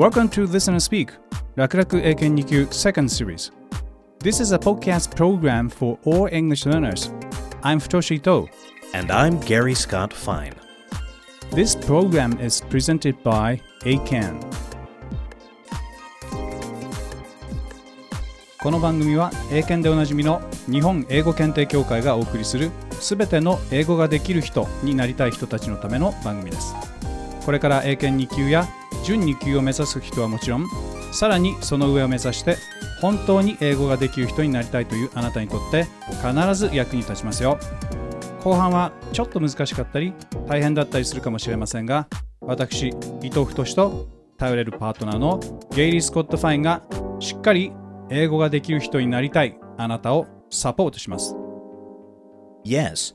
Welcome to Listen and Speak 楽々英検2級 Second Series This is a podcast program for all English learners I'm Futoshi Ito And I'm Gary Scott Fine. This program is presented by ACAN この番組は英検でおなじみの日本英語検定協会がお送りするすべての英語ができる人になりたい人たちのための番組ですこれから英検2級や準2級を目指す人はもちろんさらにその上を目指して本当に英語ができる人になりたいというあなたにとって必ず役に立ちますよ。後半はちょっと難しかったり大変だったりするかもしれませんが私伊藤太と頼れるパートナーのゲイリー・スコット・ファインがしっかり英語ができる人になりたいあなたをサポートします。Yes,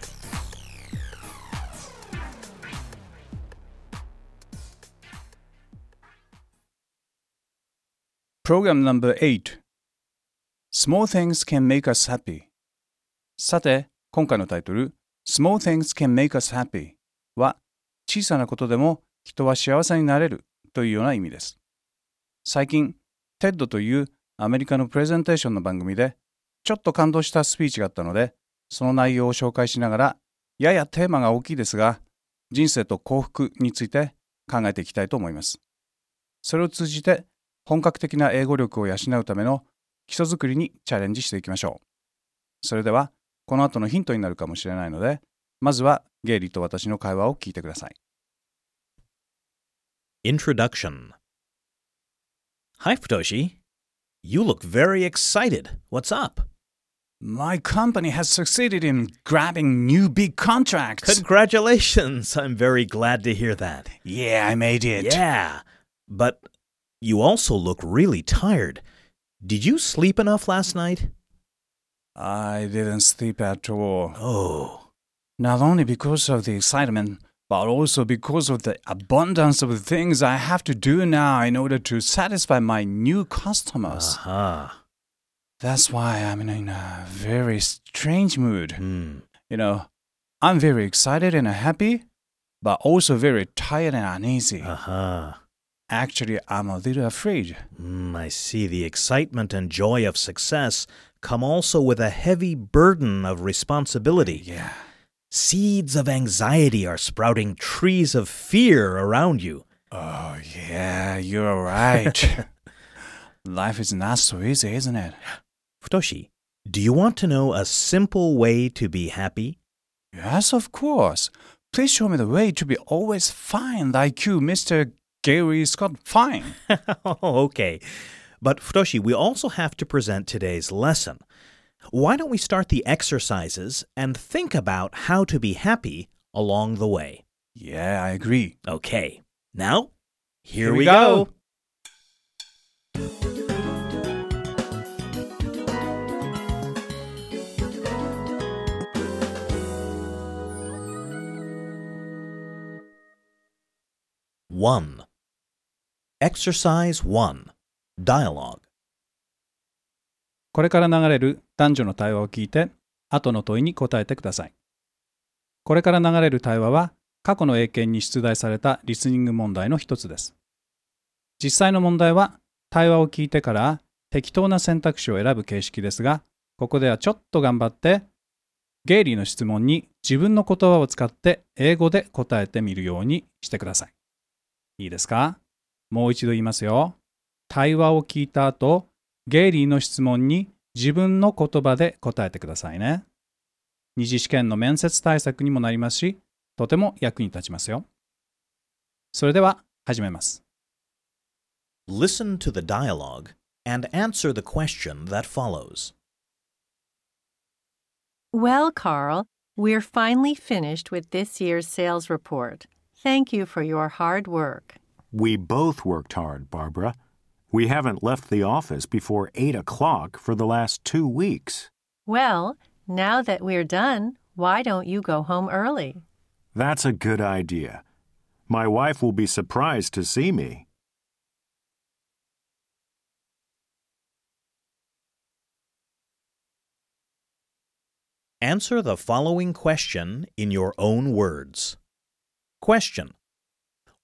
Program number 8 Small things can make us happy さて、今回のタイトル Small things can make us happy は小さなことでも人は幸せになれるというような意味です。最近、TED というアメリカのプレゼンテーションの番組でちょっと感動したスピーチがあったので、その内容を紹介しながら、ややテーマが大きいですが、人生と幸福について考えていきたいと思います。それを通じて、本格的な英語力を養うための基礎作りにチャレンジしていきましょう。それでは、この後のヒントになるかもしれないので、まずはゲイリーと私の会話を聞いてください。Introduction Hi, Futoshi. You look very excited. What's up? My company has succeeded in grabbing new big contracts. Congratulations! I'm very glad to hear that. yeah, I made it. Yeah, but you also look really tired. Did you sleep enough last night? I didn't sleep at all. Oh, Not only because of the excitement, but also because of the abundance of things I have to do now in order to satisfy my new customers. aha. That's why I'm in a very strange mood. Hmm. You know, I'm very excited and happy, but also very tired and uneasy. Aha. Actually, I'm a little afraid. Mm, I see the excitement and joy of success come also with a heavy burden of responsibility. Yeah. Seeds of anxiety are sprouting trees of fear around you. Oh, yeah, you're right. Life is not so easy, isn't it? Futoshi, do you want to know a simple way to be happy? Yes, of course. Please show me the way to be always fine like you, Mr. Gary Scott Fine. okay. But Futoshi, we also have to present today's lesson. Why don't we start the exercises and think about how to be happy along the way? Yeah, I agree. Okay. Now, here, Here we we go. go. One. Exercise one. Dialogue. これから流れる男女の対話を聞いて、後の問いに答えてください。これから流れる対話は、過去の英検に出題されたリスニング問題の一つです。実際の問題は、対話を聞いてから適当な選択肢を選ぶ形式ですが、ここではちょっと頑張って、ゲイリーの質問に自分の言葉を使って英語で答えてみるようにしてください。いいですか？もう一度言いますよ。対話を聞いた後、ゲイリーの質問に自分の言葉で答えてくださいね。二次試験の面接対策にもなりますし、とても役に立ちますよ。それでは始めます。Listen to the dialogue and answer the question that follows. Well, Carl, we're finally finished with this year's sales report. Thank you for your hard work. We both worked hard, Barbara. We haven't left the office before 8 o'clock for the last two weeks. Well, now that we're done, why don't you go home early? That's a good idea. My wife will be surprised to see me. Answer the following question in your own words. Question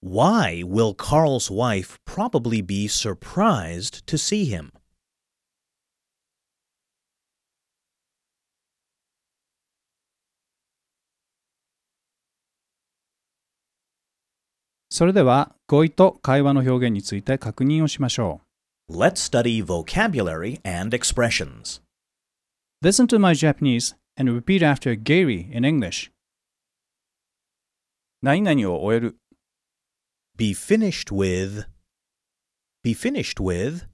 Why will Carl's wife probably be surprised to see him? それでは語彙と会話の表現について確認をしましょ Let's study vocabulary and expressions. う。Listen to my Japanese and repeat after Gary in English. 何々を終える、 Be finished with. Be finished with.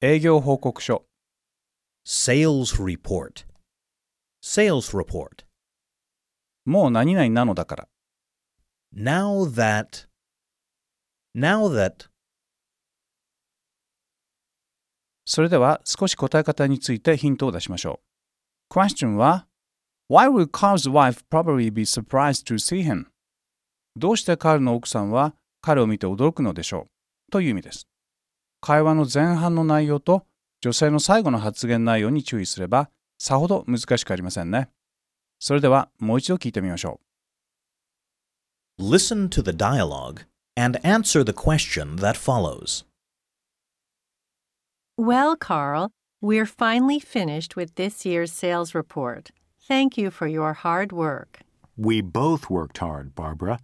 営業報告書、 Sales report. Sales report. もう何々なのだから、 Now that. Now that. それでは少し答え方についてヒントを出しましょう。Question は Why will Carl's wife probably be surprised to see him? どうしてカールの奥さんは彼を見て驚くのでしょうという意味です。会話の前半の内容と女性の最後の発言内容に注意すればさほど難しくありませんね。それではもう一度聞いてみましょ Listen to the dialogue and answer the question that follows. Well, Carl, we're finally finished with this year's sales report. Thank you for your hard work. We both worked hard, Barbara.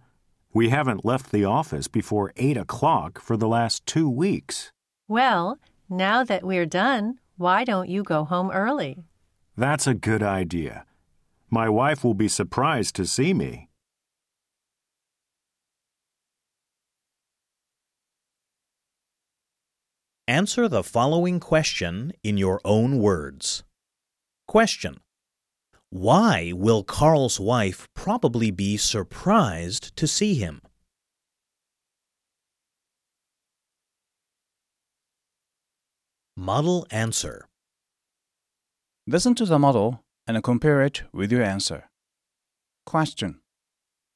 We haven't left the office before 8 o'clock for the last two weeks. Well, now that we're done, why don't you go home early? That's a good idea. My wife will be surprised to see me. Answer the following question in your own words. Question Why will Carl's wife probably be surprised to see him? Model answer. Listen to the model and compare it with your answer. Question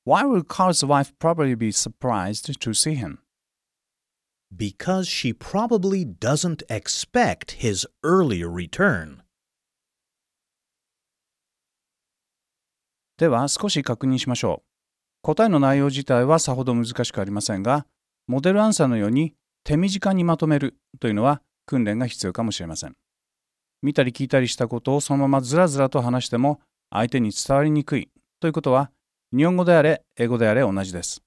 Why will Carl's wife probably be surprised to see him? Because she probably doesn't expect his earlier return. では少し確認しましょう。答えの内容自体はさほど難しくありませんが、モデルアンサーのように手短にまとめるというのは訓練が必要かもしれません。見たり聞いたりしたことをそのままずらずらと話しても相手に伝わりにくいということは日本語であれ英語であれ同じです。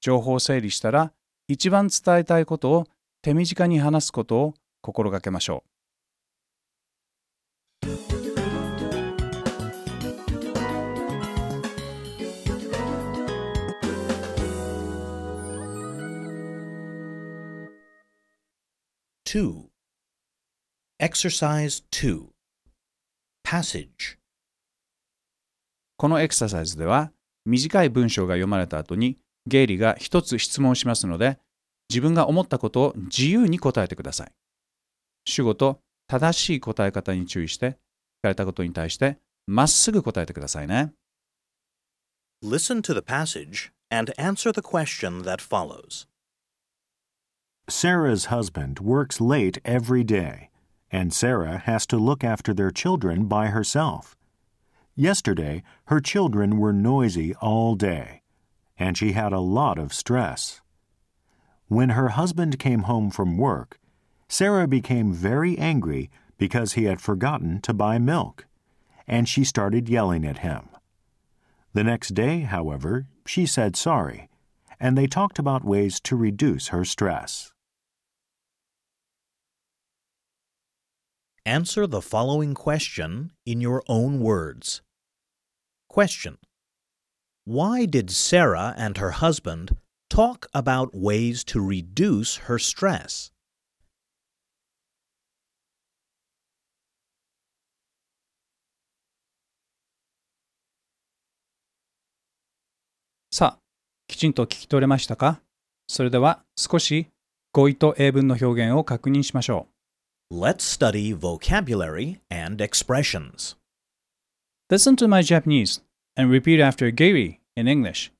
情報を整理したら一番伝えたいことを手短に話すことを心がけましょう。2. Exercise 2. Passage. このエクササイズでは短い文章が読まれた後にゲイリーが一つ質問しますので自分が思ったことを自由に答えてください。主語と正しい答え方に注意して聞かれたことに対してまっすぐ答えてくださいね。Listen to the passage and answer the question that follows. Sarah's husband works late every day, and Sarah has to look after their children by herself. Yesterday, her children were noisy all day, and she had a lot of stress. When her husband came home from work, Sarah became very angry because he had forgotten to buy milk, and she started yelling at him. The next day, however, she said sorry, and they talked about ways to reduce her stress. Answer the following question in your own words. Question Why did Sarah and her husband talk about ways to reduce her stress? さあ、きちんと聞き取れましたかそれでは少し語彙と英文の表現を確認しましょう Let's study vocabulary and expressions. Listen to my Japanese and repeat after Gary in English.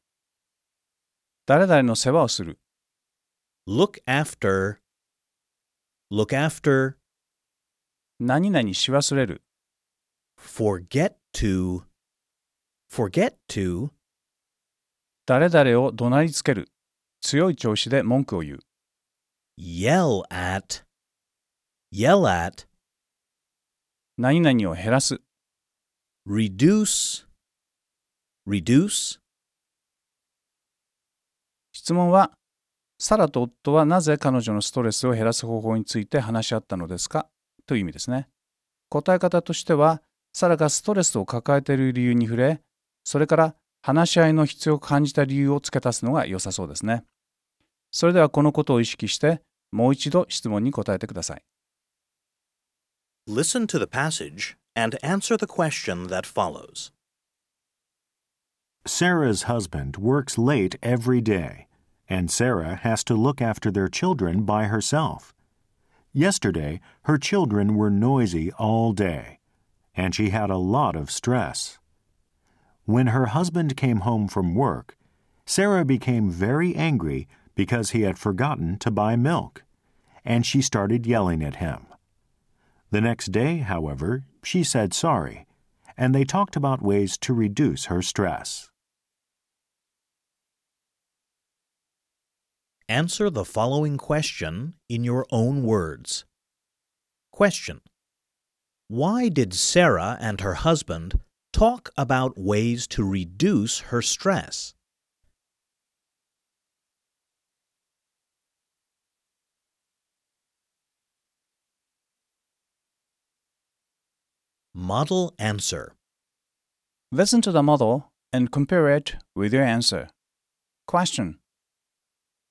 誰々の世話をする。 Look after. Look after. 何々し忘れる。 Forget to. Forget to. 誰々を怒鳴りつける。強い調子で文句を言う。 Yell at. Yell at. 何々を減らす。Reduce. Reduce. 質問は、サラと夫はなぜ彼女のストレスを減らす方法について話し合ったのですか？という意味ですね。答え方としては、サラがストレスを抱えている理由に触れ、それから話し合いの必要を感じた理由を付け足すのが良さそうですね。それではこのことを意識して、もう一度質問に答えてください。Listen to the passage and answer the question that follows. Sarah's husband works late every day, and Sarah has to look after their children by herself. Yesterday, her children were noisy all day, and she had a lot of stress. When her husband came home from work, Sarah became very angry because he had forgotten to buy milk, and she started yelling at him. The next day, however, she said sorry, and they talked about ways to reduce her stress. Answer the following question in your own words. Question Why did Sarah and her husband talk about ways to reduce her stress? Model answer. Listen to the model and compare it with your answer. Question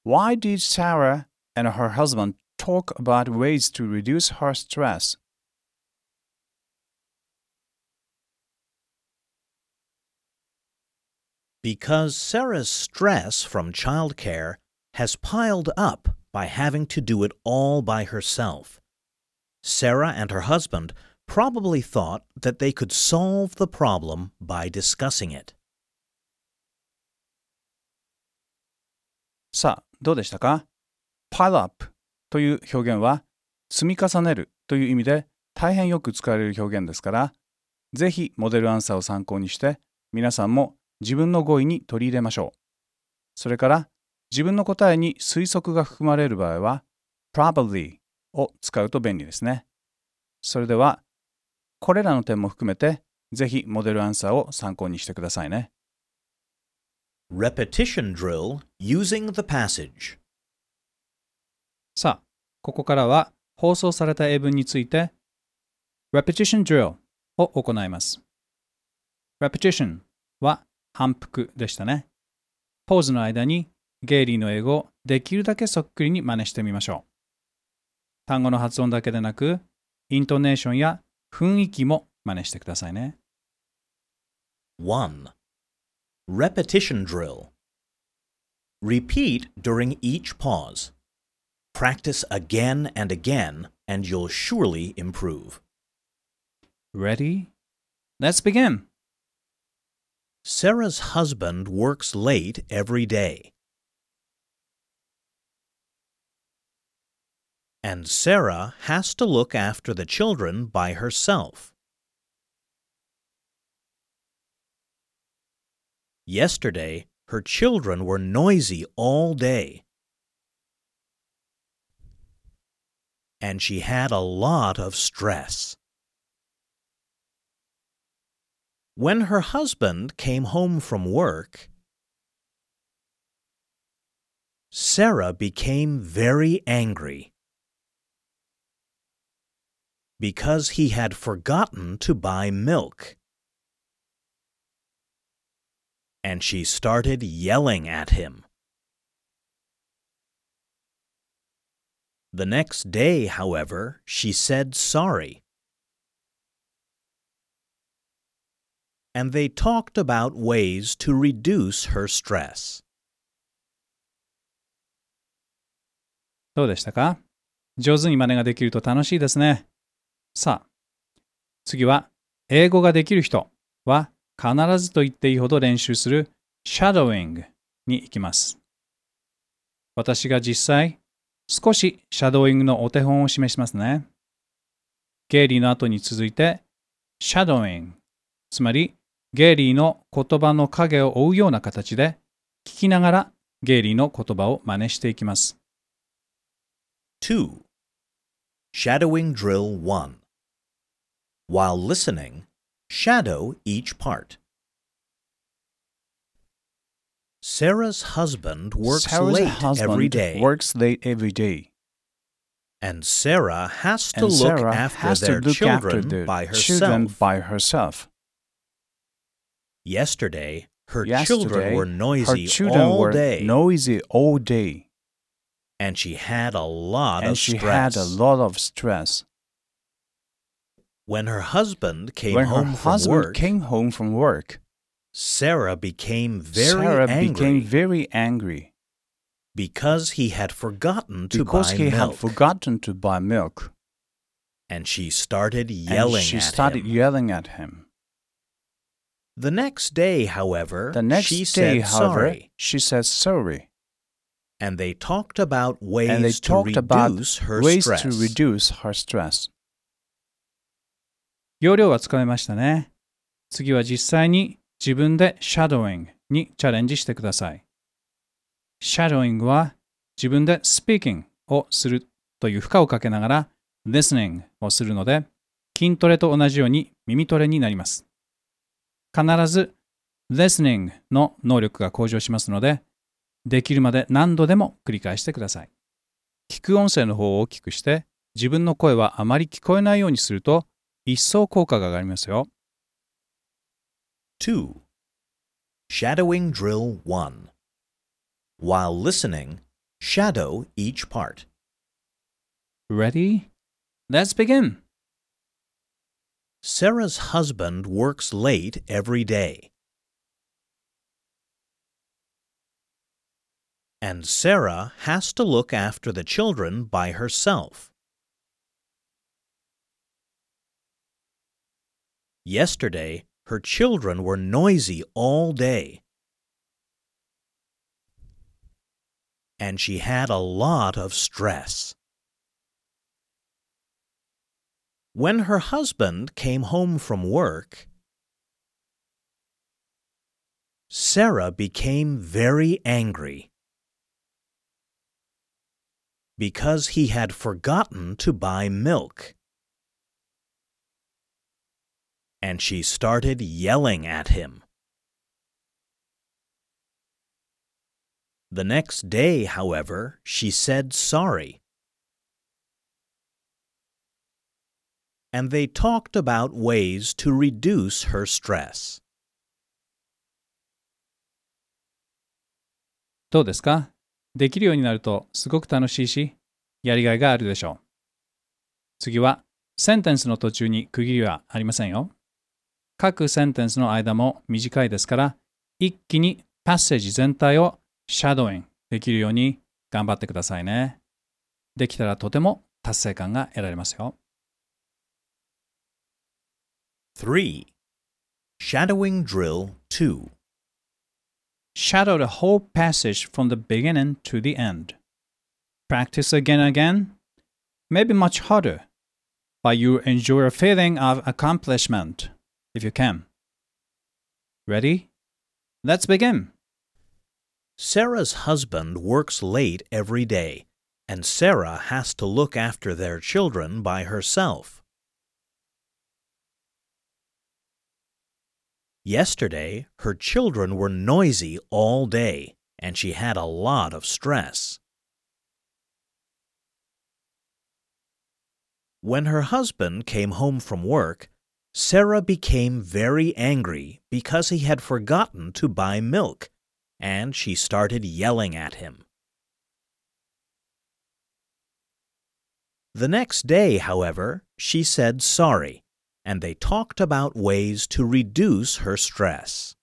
Why did Sarah and her husband talk about ways to reduce her stress? Because Sarah's stress from childcare has piled up by having to do it all by herself. Sarah and her husband probably thought that they could solve the problem by discussing it. さあ、どうでしたか ?pile up という表現は積み重ねるという意味で大変よく使われる表現ですから、ぜひモデルアンサーを参考にして皆さんも自分の語彙に取り入れましょう。それから自分の答えに推測が含まれる場合は probably を使うと便利ですね。それではこれらの点も含めてぜひモデルアンサーを参考にしてくださいね。Repetition drill using the passage. さあ、ここからは放送された英文について Repetition Drill を行います。Repetition は反復でしたね。ポーズの間にゲイリーの英語をできるだけそっくりに真似してみましょう。単語の発音だけでなく、イントネーションや雰囲気も真似してくださいね。 1. Repetition drill. Repeat during each pause. Practice again and again, and you'll surely improve. Ready? Let's begin! Sarah's husband works late every day. And Sarah has to look after the children by herself. Yesterday, her children were noisy all day. And she had a lot of stress. When her husband came home from work, Sarah became very angry because he had forgotten to buy milk. And she started yelling at him. The next day, however, she said sorry. And they talked about ways to reduce her stress. どうでしたか 上手に真似ができると楽しいですね。 さあ、次は、英語ができる人は必ずと言っていいほど練習する shadowing に行きます。私が実際、少しシャドーイングのお手本を示しますね。ゲイリーの後に続いて、シャドーイング、つまりゲイリーの言葉の影を追うような形で、聞きながらゲイリーの言葉を真似していきます。2. Shadowing Drill 1. While listening, shadow each part. Sarah's husband works Sarah's late husband every day, works late every day. and Sarah has to and look Sarah after has to their look children after their by children herself. by herself. Yesterday, her Yesterday, children were noisy children all were day, noisy all day, and she had a lot and of she stress. had a lot of stress. When her husband came when her home from husband work, came home from work, Sarah became very Sarah angry became very angry because he had forgotten to because buy he milk, had forgotten to buy milk, and she started yelling and she at started him. yelling at him. The next day, however, The next she day, said however, sorry, she said sorry, and they talked about ways and they to talked about her ways stress. to reduce her stress. 要領はつかめましたね。次は実際に自分で shadowing にチャレンジしてください。shadowing は自分で speaking をするという負荷をかけながら listening をするので筋トレと同じように耳トレになります。必ず listening の能力が向上しますのでできるまで何度でも繰り返してください。聞く音声の方を大きくして自分の声はあまり聞こえないようにすると一層効果が上がりますよ。 2. Shadowing Drill 1. While listening, shadow each part. Ready? Let's begin! Sarah's husband works late every day. And Sarah has to look after the children by herself. Yesterday, her children were noisy all day. And she had a lot of stress. When her husband came home from work, Sarah became very angry because he had forgotten to buy milk And she started yelling at him. The next day, however, she said sorry. And they talked about ways to reduce her stress. どうですかできるようになるとすごく楽しいし、やりがいがあるでしょう。次は、センテンスの途中に区切りはありませんよ。 各センテンスの間も短いですから、一気にパッセージ全体をシャドウイングできるように頑張ってくださいね。できたらとても達成感が得られますよ。3. Shadowing Drill 2. Shadow the whole passage from the beginning to the end. Practice again and again, maybe much harder, but you enjoy a feeling of accomplishment if you can. Ready? Let's begin. Sarah's husband works late every day, and Sarah has to look after their children by herself. Yesterday, her children were noisy all day, and she had a lot of stress. When her husband came home from work, Sarah became very angry because he had forgotten to buy milk, and she started yelling at him. The next day, however, she said sorry, and they talked about ways to reduce her stress.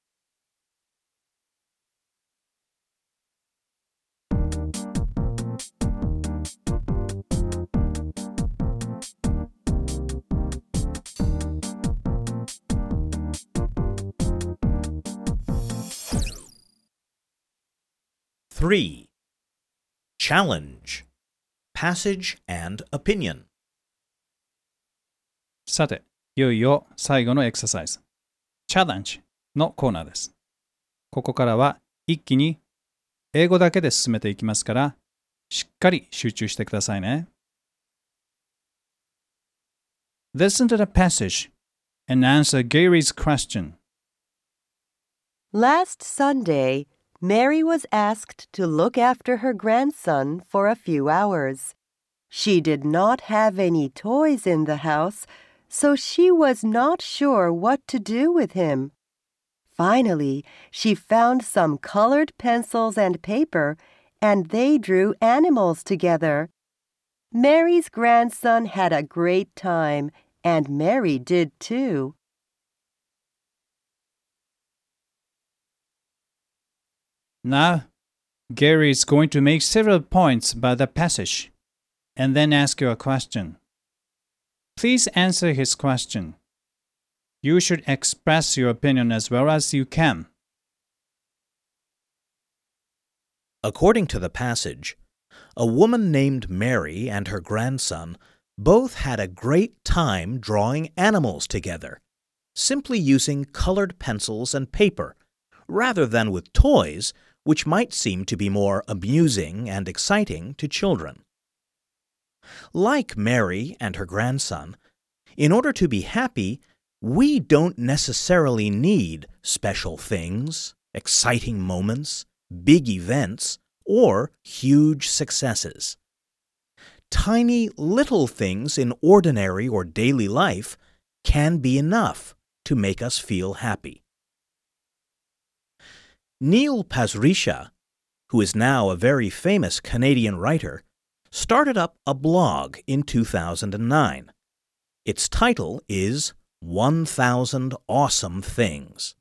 3. Challenge Passage and Opinion さて、いよいよ最後のエクササイズ。チャレンジのコーナーです。ここからは一気に英語だけで進めていきますから、しっかり集中してくださいね。Listen to the passage and answer Gary's question. Last Sunday, Mary was asked to look after her grandson for a few hours. She did not have any toys in the house, so she was not sure what to do with him. Finally, she found some colored pencils and paper, and they drew animals together. Mary's grandson had a great time, and Mary did too. Now, Gary is going to make several points about the passage and then ask you a question. Please answer his question. You should express your opinion as well as you can. According to the passage, a woman named Mary and her grandson both had a great time drawing animals together, simply using colored pencils and paper, rather than with toys, which might seem to be more amusing and exciting to children. Like Mary and her grandson, in order to be happy, we don't necessarily need special things, exciting moments, big events, or huge successes. Tiny little things in ordinary or daily life can be enough to make us feel happy. Neil Pasricha, who is now a very famous Canadian writer, started up a blog in 2009. Its title is 1000 Awesome Things.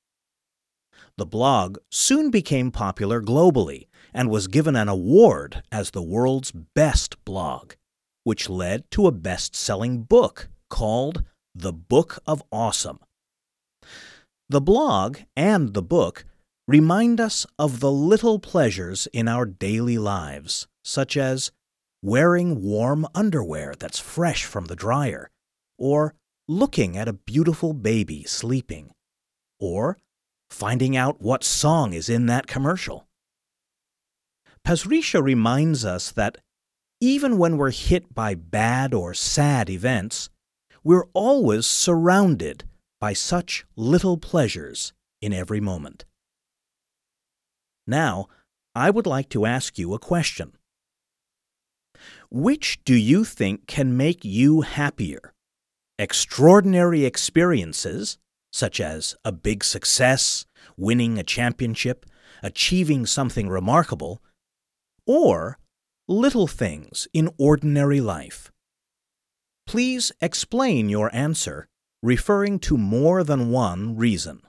The blog soon became popular globally and was given an award as the world's best blog, which led to a best selling book called The Book of Awesome. The blog and the book remind us of the little pleasures in our daily lives, such as wearing warm underwear that's fresh from the dryer, or looking at a beautiful baby sleeping, or finding out what song is in that commercial. Pasricha reminds us that even when we're hit by bad or sad events, we're always surrounded by such little pleasures in every moment. Now, I would like to ask you a question. Which do you think can make you happier? Extraordinary experiences, such as a big success, winning a championship, achieving something remarkable, or little things in ordinary life? Please explain your answer, referring to more than one reason.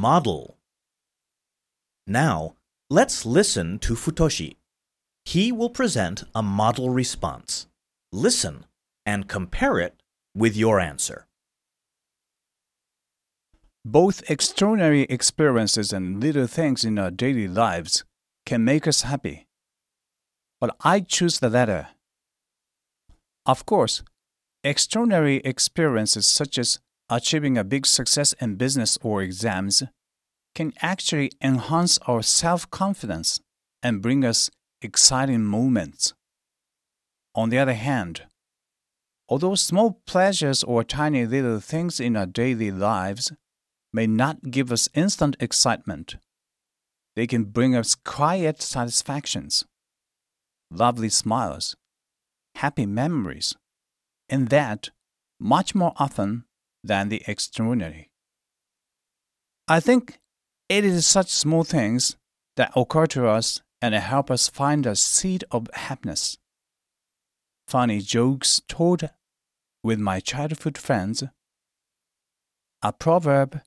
Model. Now, let's listen to Futoshi. He will present a model response. Listen and compare it with your answer. Both extraordinary experiences and little things in our daily lives can make us happy. But I choose the latter. Of course, extraordinary experiences such as achieving a big success in business or exams can actually enhance our self confidence and bring us exciting moments. On the other hand, although small pleasures or tiny little things in our daily lives may not give us instant excitement, they can bring us quiet satisfactions, lovely smiles, happy memories, and that much more often than the extraordinary. I think it is such small things that occur to us and help us find a seed of happiness. Funny jokes told with my childhood friends, a proverb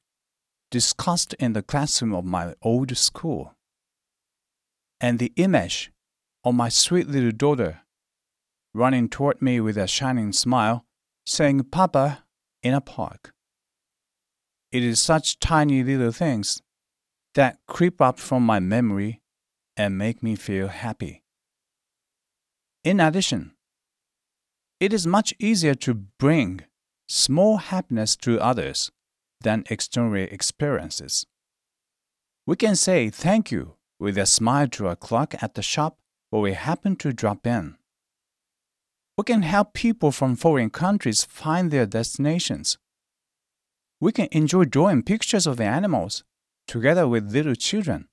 discussed in the classroom of my old school. And the image of my sweet little daughter running toward me with a shining smile, saying Papa in a park. It is such tiny little things that creep up from my memory and make me feel happy. In addition, it is much easier to bring small happiness to others than external experiences. We can say thank you with a smile to a clerk at the shop where we happen to drop in. We can help people from foreign countries find their destinations. We can enjoy drawing pictures of the animals together with little children.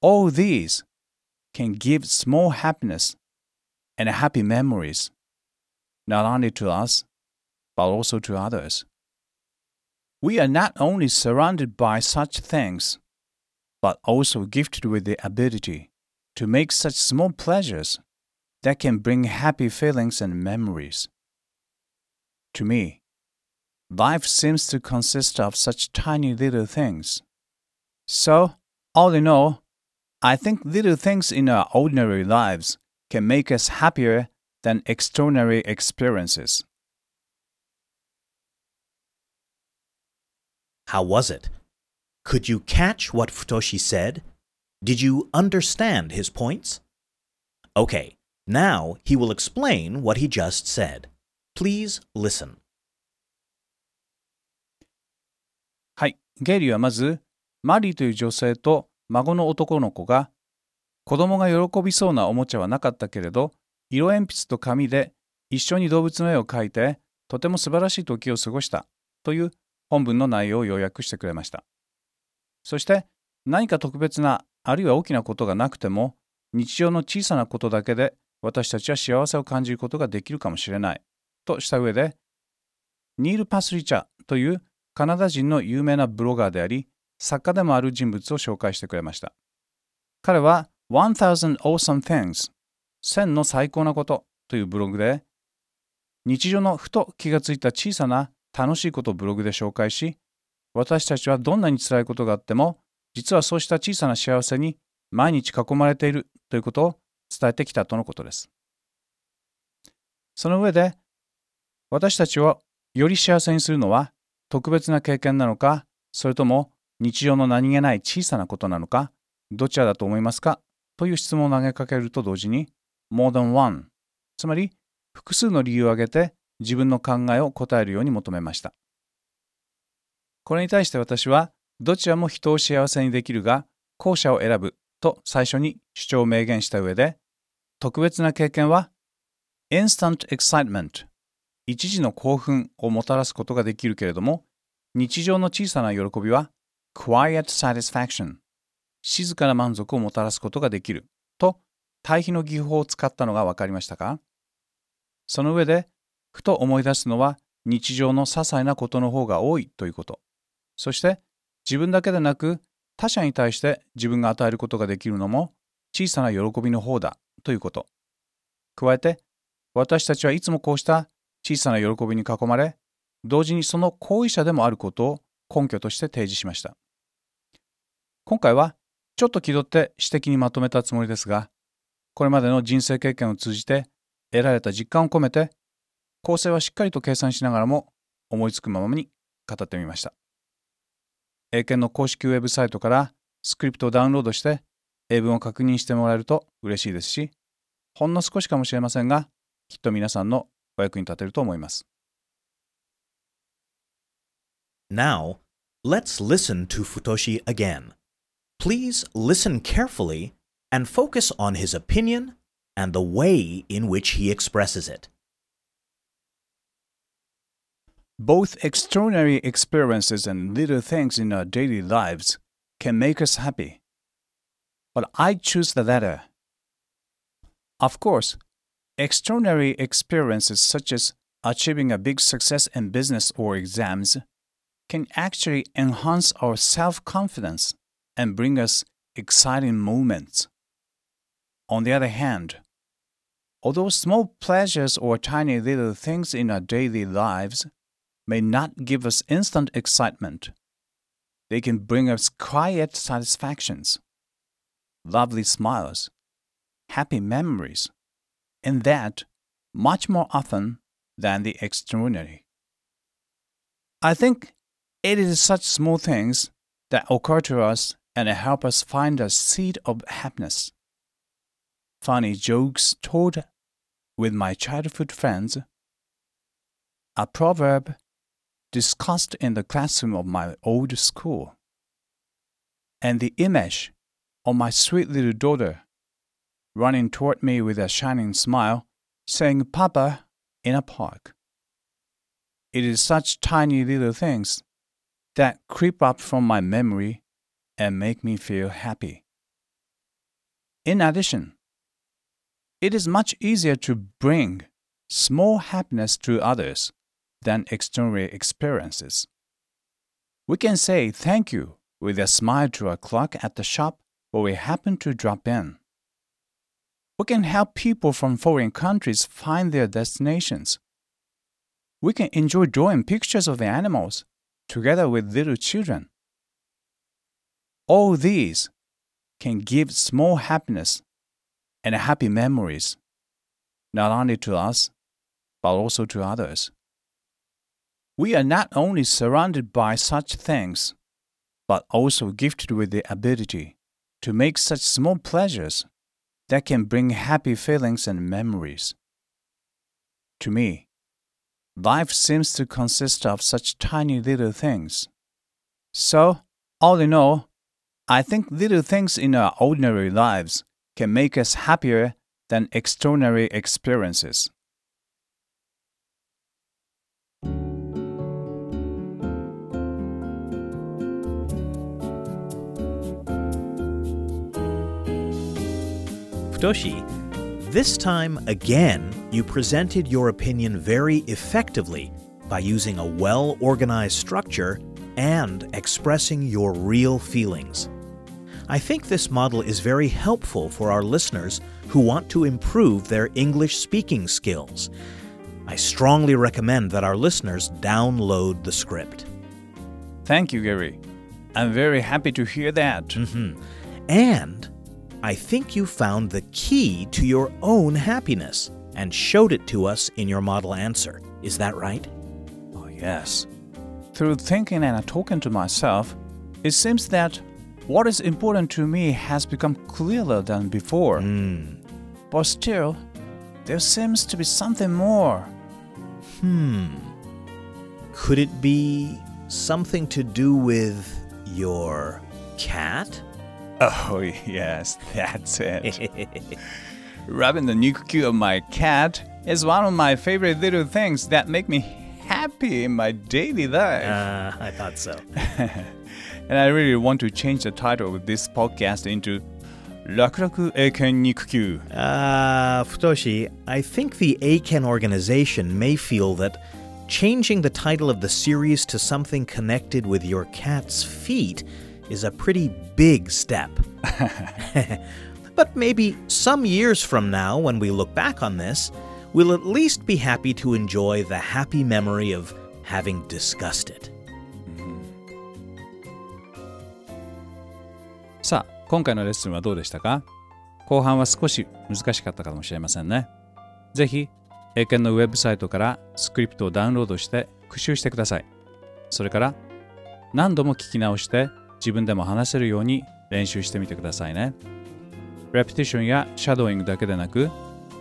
All these can give small happiness and happy memories, not only to us, but also to others. We are not only surrounded by such things, but also gifted with the ability to make such small pleasures that can bring happy feelings and memories. To me, life seems to consist of such tiny little things. So, all in all, I think little things in our ordinary lives can make us happier than extraordinary experiences. How was it? Could you catch what Futoshi said? Did you understand his points? Okay, now he will explain what he just said. Please listen. はい、ゲイリーはまず、マリーという女性と孫の男の子が、子供が喜びそうなおもちゃはなかったけれど、色鉛筆と紙で一緒に動物の絵を描いて、とても素晴らしい時を過ごしたという本文の内容を要約してくれました。そして、何か特別な、あるいは大きなことがなくても、日常の小さなことだけで私たちは幸せを感じることができるかもしれない。とした上でニール・パスリチャというカナダ人の有名なブロガーであり作家でもある人物を紹介してくれました。彼は1000 Awesome Things 1000の最高なことというブログで日常のふと気がついた小さな楽しいことをブログで紹介し私たちはどんなに辛いことがあっても実はそうした小さな幸せに毎日囲まれているということを伝えてきたとのことです。その上で、私たちをより幸せにするのは特別な経験なのか、それとも日常の何気ない小さなことなのか、どちらだと思いますかという質問を投げかけると同時に、more than one、つまり複数の理由を挙げて自分の考えを答えるように求めました。これに対して私は、どちらも人を幸せにできるが、後者を選ぶと最初に主張を明言した上で、特別な経験は instant excitement 一時の興奮をもたらすことができるけれども、日常の小さな喜びは quiet satisfaction 静かな満足をもたらすことができると対比の技法を使ったのが分かりましたか？その上で、ふと思い出すのは日常の些細なことの方が多いということ。そして自分だけでなく他者に対して自分が与えることができるのも小さな喜びの方だということ。加えて、私たちはいつもこうした小さな喜びに囲まれ、同時にその行為者でもあることを根拠として提示しました。今回はちょっと気取って指摘にまとめたつもりですが、これまでの人生経験を通じて得られた実感を込めて、構成はしっかりと計算しながらも思いつくままに語ってみました。英検の公式ウェブサイトからスクリプトをダウンロードして英文を確認してもらえると嬉しいですし、ほんの少しかもしれませんが、きっと皆さんのお役に立てると思います。Now, let's listen to Futoshi again. Please listen carefully and focus on his opinion and the way in which he expresses it. Both extraordinary experiences and little things in our daily lives can make us happy. But I choose the latter. Of course, extraordinary experiences such as achieving a big success in business or exams can actually enhance our self confidence and bring us exciting moments. On the other hand, although small pleasures or tiny little things in our daily lives may not give us instant excitement, they can bring us quiet satisfactions, lovely smiles, happy memories, and that much more often than the extraordinary. I think it is such small things that occur to us and help us find a seed of happiness. Funny jokes told with my childhood friends, a proverb discussed in the classroom of my old school, and the image of my sweet little daughter running toward me with a shining smile, saying Papa in a park. It is such tiny little things that creep up from my memory and make me feel happy. In addition, it is much easier to bring small happiness to others than external experiences. We can say thank you with a smile to a clerk at the shop where we happen to drop in. We can help people from foreign countries find their destinations. We can enjoy drawing pictures of the animals together with little children. All these can give small happiness and happy memories, not only to us, but also to others. We are not only surrounded by such things, but also gifted with the ability to make such small pleasures that can bring happy feelings and memories. To me, life seems to consist of such tiny little things. So, all in all, I think little things in our ordinary lives can make us happier than extraordinary experiences. This time again, you presented your opinion very effectively by using a well organized structure and expressing your real feelings. I think this model is very helpful for our listeners who want to improve their English speaking skills. I strongly recommend that our listeners download the script. Thank you, Gary. I'm very happy to hear that. Mhm. And I think you found the key to your own happiness and showed it to us in your model answer. Is that right? Oh, yes. Through thinking and talking to myself, it seems that what is important to me has become clearer than before. Hmm. But still, there seems to be something more. Hmm. Could it be something to do with your cat? Oh, yes, that's it. Rubbing the nuku of my cat is one of my favorite little things that make me happy in my daily life. Uh, I thought so. and I really want to change the title of this podcast into Rakuraku Eiken Nikukyu. Uh, Futoshi, I think the Eiken organization may feel that changing the title of the series to something connected with your cat's feet is a pretty big step. but maybe some years from now, when we look back on this, we'll at least be happy to enjoy the happy memory of having discussed it. さあ今回のレッスンはどうでしたか後半は少し難しかったかもしれませんねぜひ英検のウェブサイトからスクリプトをダウンロードして復習してくださいそれから何度も聞き直して自分でも話せるように練習してみてくださいね。レプティションやシャドーイングだけでなく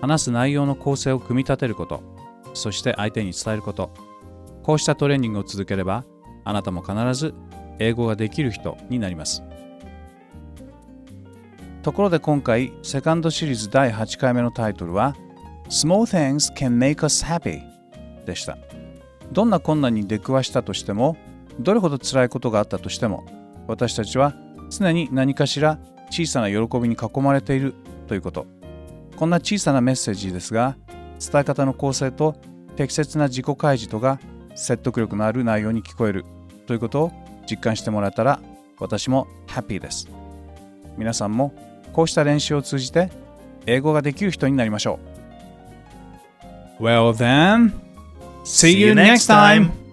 話す内容の構成を組み立てることそして相手に伝えること。こうしたトレーニングを続ければあなたも必ず英語ができる人になります。ところで今回、セカンドシリーズ第8回目のタイトルは Small things can make us happy でした。どんな困難に出くわしたとしても、どれほど辛いことがあったとしても、私たちは常に何かしら小さな喜びに囲まれているということ。こんな小さなメッセージですが、伝え方の構成と適切な自己開示とが説得力のある内容に聞こえるということを実感してもらえたら私もハッピーです。皆さんもこうした練習を通じて英語ができる人になりましょう。Well then, see you next time!